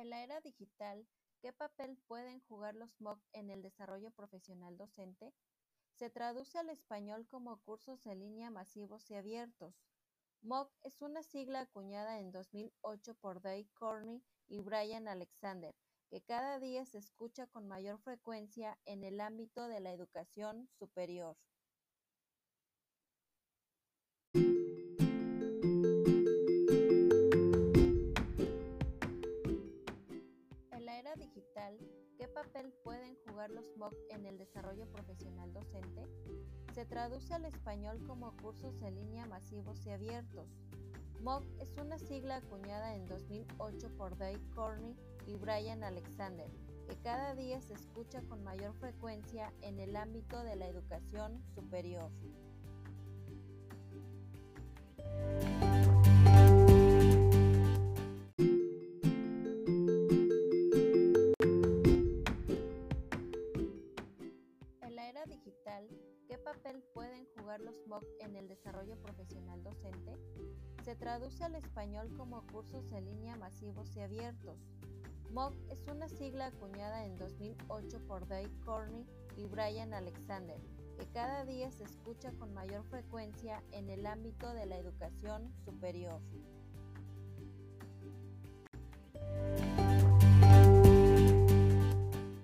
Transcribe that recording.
En la era digital, ¿qué papel pueden jugar los MOOC en el desarrollo profesional docente? Se traduce al español como Cursos en Línea Masivos y Abiertos. MOOC es una sigla acuñada en 2008 por Dave Corney y Brian Alexander, que cada día se escucha con mayor frecuencia en el ámbito de la educación superior. Digital, ¿qué papel pueden jugar los MOOC en el desarrollo profesional docente? Se traduce al español como Cursos en Línea Masivos y Abiertos. MOOC es una sigla acuñada en 2008 por Dave Corney y Brian Alexander, que cada día se escucha con mayor frecuencia en el ámbito de la educación superior. ¿Qué papel pueden jugar los MOOC en el desarrollo profesional docente? Se traduce al español como Cursos en Línea Masivos y Abiertos. MOOC es una sigla acuñada en 2008 por Dave Corney y Brian Alexander, que cada día se escucha con mayor frecuencia en el ámbito de la educación superior.